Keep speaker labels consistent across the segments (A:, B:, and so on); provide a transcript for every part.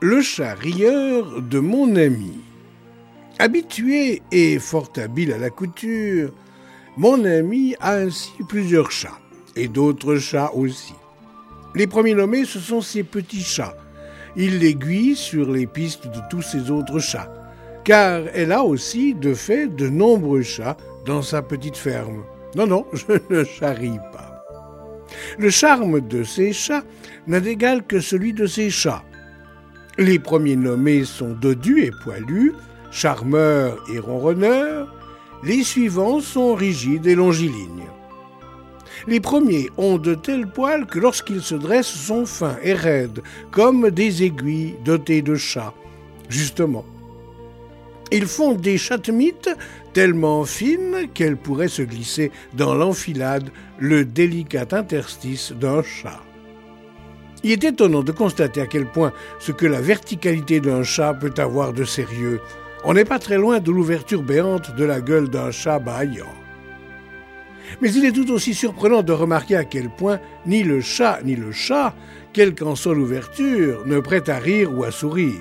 A: Le chat rieur de mon ami. Habitué et fort habile à la couture, mon ami a ainsi plusieurs chats, et d'autres chats aussi. Les premiers nommés, ce sont ses petits chats. Il l'aiguille sur les pistes de tous ses autres chats, car elle a aussi, de fait, de nombreux chats dans sa petite ferme. Non, non, je ne charrie pas. Le charme de ces chats n'a d'égal que celui de ses chats. Les premiers nommés sont dodus et poilus, charmeurs et ronronneurs. Les suivants sont rigides et longilignes. Les premiers ont de tels poils que lorsqu'ils se dressent sont fins et raides, comme des aiguilles dotées de chats. Justement. Ils font des chatemites tellement fines qu'elles pourraient se glisser dans l'enfilade, le délicat interstice d'un chat. Il est étonnant de constater à quel point ce que la verticalité d'un chat peut avoir de sérieux. On n'est pas très loin de l'ouverture béante de la gueule d'un chat bâillant. Mais il est tout aussi surprenant de remarquer à quel point ni le chat ni le chat, quelle qu'en soit l'ouverture, ne prête à rire ou à sourire.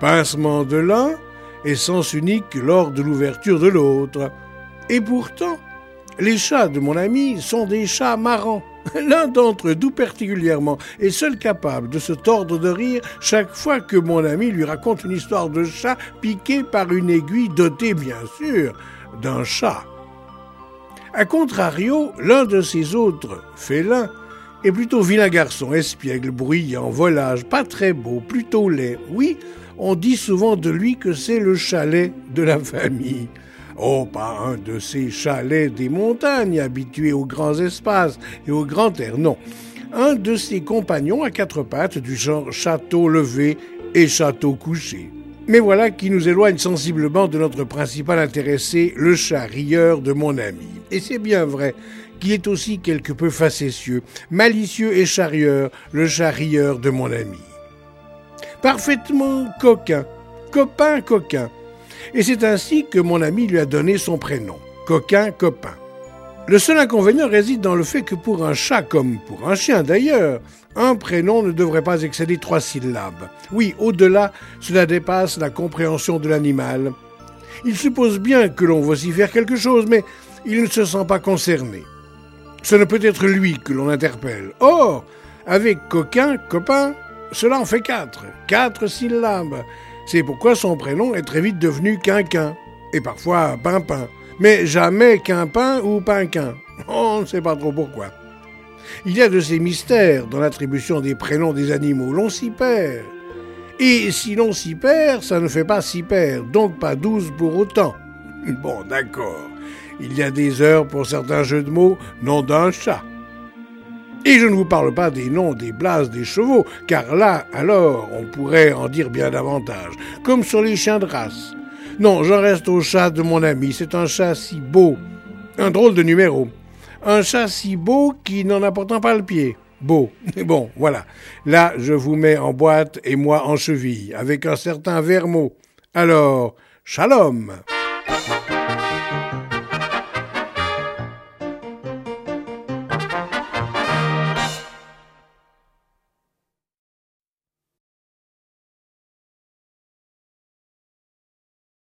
A: Pincement de l'un et unique lors de l'ouverture de l'autre. Et pourtant, les chats de mon ami sont des chats marrants. L'un d'entre eux, tout particulièrement, est seul capable de se tordre de rire chaque fois que mon ami lui raconte une histoire de chat piqué par une aiguille dotée, bien sûr, d'un chat. A contrario, l'un de ses autres félins est plutôt vilain garçon, espiègle, bruyant, volage, pas très beau, plutôt laid. Oui, on dit souvent de lui que c'est le chalet de la famille. Oh, pas un de ces chalets des montagnes habitués aux grands espaces et au grand air, non. Un de ses compagnons à quatre pattes du genre château levé et château couché. Mais voilà qui nous éloigne sensiblement de notre principal intéressé, le chat rieur de mon ami. Et c'est bien vrai qu'il est aussi quelque peu facétieux, malicieux et charieur, le chat rieur de mon ami. Parfaitement coquin, copain coquin, et c'est ainsi que mon ami lui a donné son prénom, Coquin Copain. Le seul inconvénient réside dans le fait que pour un chat comme pour un chien d'ailleurs, un prénom ne devrait pas excéder trois syllabes. Oui, au-delà, cela dépasse la compréhension de l'animal. Il suppose bien que l'on vocifère quelque chose, mais il ne se sent pas concerné. Ce ne peut être lui que l'on interpelle. Or, avec coquin, copain, cela en fait quatre. Quatre syllabes. C'est pourquoi son prénom est très vite devenu Quinquin, et parfois Pimpin, mais jamais Quinpin ou Pinquin. On ne sait pas trop pourquoi. Il y a de ces mystères dans l'attribution des prénoms des animaux, l'on s'y perd. Et si l'on s'y perd, ça ne fait pas s'y perdre, donc pas douze pour autant. Bon, d'accord. Il y a des heures pour certains jeux de mots, nom d'un chat. Et je ne vous parle pas des noms des blases des chevaux, car là, alors, on pourrait en dire bien davantage, comme sur les chiens de race. Non, j'en reste au chat de mon ami, c'est un chat si beau, un drôle de numéro. Un chat si beau qui n'en a pourtant pas le pied. Beau. Bon, voilà. Là, je vous mets en boîte et moi en cheville, avec un certain vermot. Alors, shalom